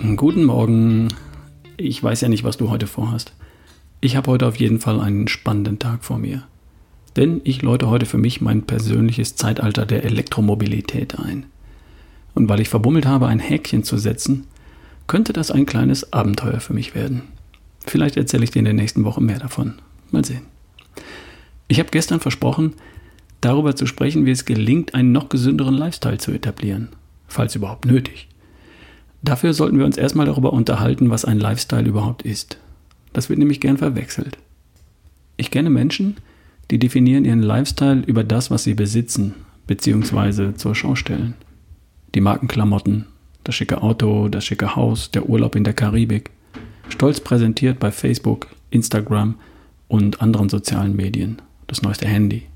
Guten Morgen. Ich weiß ja nicht, was du heute vorhast. Ich habe heute auf jeden Fall einen spannenden Tag vor mir. Denn ich läute heute für mich mein persönliches Zeitalter der Elektromobilität ein. Und weil ich verbummelt habe, ein Häkchen zu setzen, könnte das ein kleines Abenteuer für mich werden. Vielleicht erzähle ich dir in der nächsten Woche mehr davon. Mal sehen. Ich habe gestern versprochen, darüber zu sprechen, wie es gelingt, einen noch gesünderen Lifestyle zu etablieren, falls überhaupt nötig. Dafür sollten wir uns erstmal darüber unterhalten, was ein Lifestyle überhaupt ist. Das wird nämlich gern verwechselt. Ich kenne Menschen, die definieren ihren Lifestyle über das, was sie besitzen, beziehungsweise zur Schau stellen. Die Markenklamotten, das schicke Auto, das schicke Haus, der Urlaub in der Karibik. Stolz präsentiert bei Facebook, Instagram und anderen sozialen Medien. Das neueste Handy.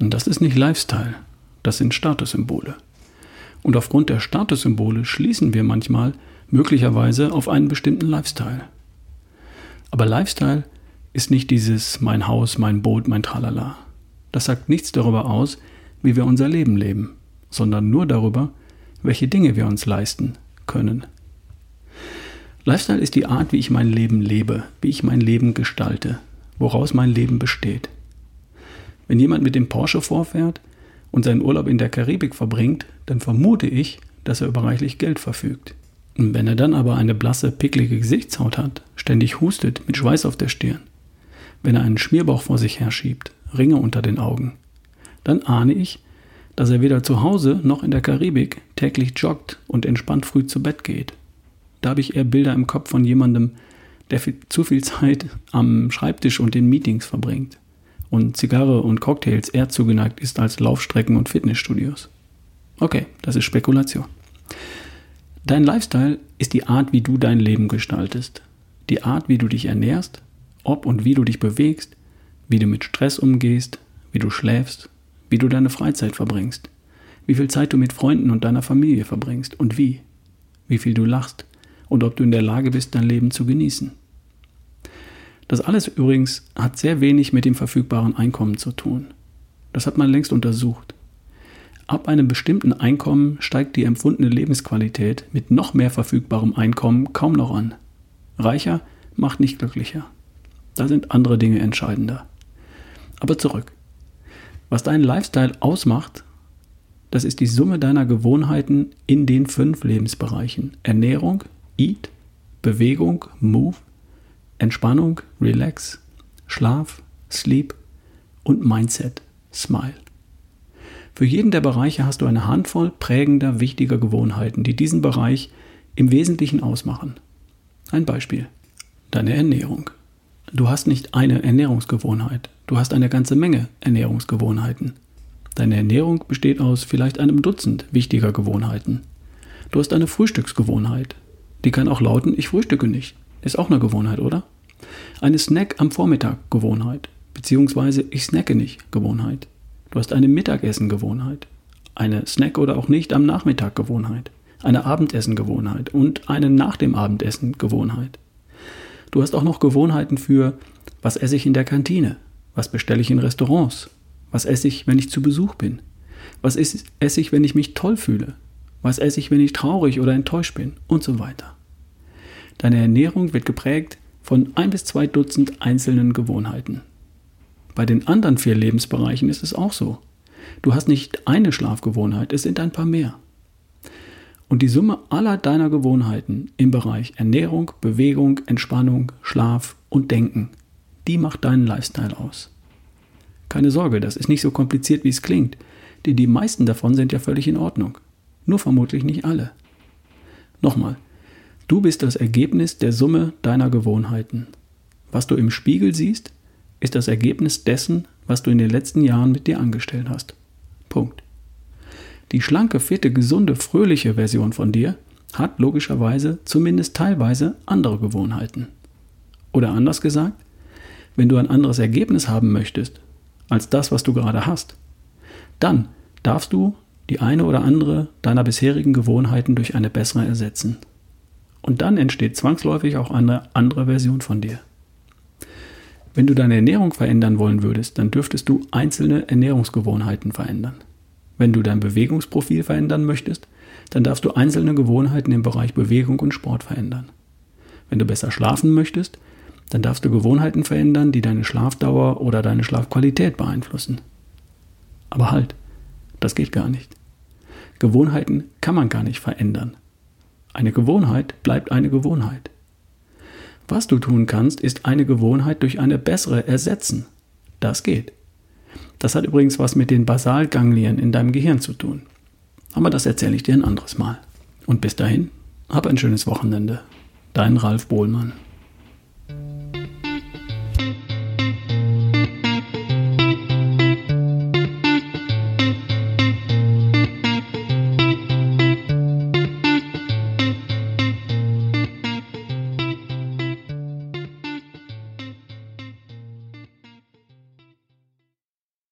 Und das ist nicht Lifestyle, das sind Statussymbole. Und aufgrund der Statussymbole schließen wir manchmal möglicherweise auf einen bestimmten Lifestyle. Aber Lifestyle ist nicht dieses mein Haus, mein Boot, mein Tralala. Das sagt nichts darüber aus, wie wir unser Leben leben, sondern nur darüber, welche Dinge wir uns leisten können. Lifestyle ist die Art, wie ich mein Leben lebe, wie ich mein Leben gestalte, woraus mein Leben besteht. Wenn jemand mit dem Porsche vorfährt, und seinen Urlaub in der Karibik verbringt, dann vermute ich, dass er über reichlich Geld verfügt. Und wenn er dann aber eine blasse, picklige Gesichtshaut hat, ständig hustet, mit Schweiß auf der Stirn, wenn er einen Schmierbauch vor sich herschiebt, Ringe unter den Augen, dann ahne ich, dass er weder zu Hause noch in der Karibik täglich joggt und entspannt früh zu Bett geht. Da habe ich eher Bilder im Kopf von jemandem, der zu viel Zeit am Schreibtisch und in Meetings verbringt und Zigarre und Cocktails eher zugeneigt ist als Laufstrecken und Fitnessstudios. Okay, das ist Spekulation. Dein Lifestyle ist die Art, wie du dein Leben gestaltest, die Art, wie du dich ernährst, ob und wie du dich bewegst, wie du mit Stress umgehst, wie du schläfst, wie du deine Freizeit verbringst, wie viel Zeit du mit Freunden und deiner Familie verbringst und wie, wie viel du lachst und ob du in der Lage bist, dein Leben zu genießen. Das alles übrigens hat sehr wenig mit dem verfügbaren Einkommen zu tun. Das hat man längst untersucht. Ab einem bestimmten Einkommen steigt die empfundene Lebensqualität mit noch mehr verfügbarem Einkommen kaum noch an. Reicher macht nicht glücklicher. Da sind andere Dinge entscheidender. Aber zurück. Was deinen Lifestyle ausmacht, das ist die Summe deiner Gewohnheiten in den fünf Lebensbereichen. Ernährung, Eat, Bewegung, Move, Entspannung, Relax, Schlaf, Sleep und Mindset, Smile. Für jeden der Bereiche hast du eine Handvoll prägender, wichtiger Gewohnheiten, die diesen Bereich im Wesentlichen ausmachen. Ein Beispiel. Deine Ernährung. Du hast nicht eine Ernährungsgewohnheit, du hast eine ganze Menge Ernährungsgewohnheiten. Deine Ernährung besteht aus vielleicht einem Dutzend wichtiger Gewohnheiten. Du hast eine Frühstücksgewohnheit. Die kann auch lauten, ich frühstücke nicht. Ist auch eine Gewohnheit, oder? Eine Snack am Vormittag Gewohnheit, beziehungsweise ich snacke nicht Gewohnheit. Du hast eine Mittagessen Gewohnheit, eine Snack oder auch nicht am Nachmittag Gewohnheit, eine Abendessen Gewohnheit und eine nach dem Abendessen Gewohnheit. Du hast auch noch Gewohnheiten für, was esse ich in der Kantine, was bestelle ich in Restaurants, was esse ich, wenn ich zu Besuch bin, was esse ich, wenn ich mich toll fühle, was esse ich, wenn ich traurig oder enttäuscht bin und so weiter. Deine Ernährung wird geprägt von ein bis zwei Dutzend einzelnen Gewohnheiten. Bei den anderen vier Lebensbereichen ist es auch so. Du hast nicht eine Schlafgewohnheit, es sind ein paar mehr. Und die Summe aller deiner Gewohnheiten im Bereich Ernährung, Bewegung, Entspannung, Schlaf und Denken, die macht deinen Lifestyle aus. Keine Sorge, das ist nicht so kompliziert, wie es klingt, denn die meisten davon sind ja völlig in Ordnung. Nur vermutlich nicht alle. Nochmal, Du bist das Ergebnis der Summe deiner Gewohnheiten. Was du im Spiegel siehst, ist das Ergebnis dessen, was du in den letzten Jahren mit dir angestellt hast. Punkt. Die schlanke, fitte, gesunde, fröhliche Version von dir hat logischerweise zumindest teilweise andere Gewohnheiten. Oder anders gesagt, wenn du ein anderes Ergebnis haben möchtest als das, was du gerade hast, dann darfst du die eine oder andere deiner bisherigen Gewohnheiten durch eine bessere ersetzen. Und dann entsteht zwangsläufig auch eine andere Version von dir. Wenn du deine Ernährung verändern wollen würdest, dann dürftest du einzelne Ernährungsgewohnheiten verändern. Wenn du dein Bewegungsprofil verändern möchtest, dann darfst du einzelne Gewohnheiten im Bereich Bewegung und Sport verändern. Wenn du besser schlafen möchtest, dann darfst du Gewohnheiten verändern, die deine Schlafdauer oder deine Schlafqualität beeinflussen. Aber halt, das geht gar nicht. Gewohnheiten kann man gar nicht verändern. Eine Gewohnheit bleibt eine Gewohnheit. Was du tun kannst, ist eine Gewohnheit durch eine bessere ersetzen. Das geht. Das hat übrigens was mit den Basalganglien in deinem Gehirn zu tun. Aber das erzähle ich dir ein anderes Mal. Und bis dahin, hab ein schönes Wochenende. Dein Ralf Bohlmann.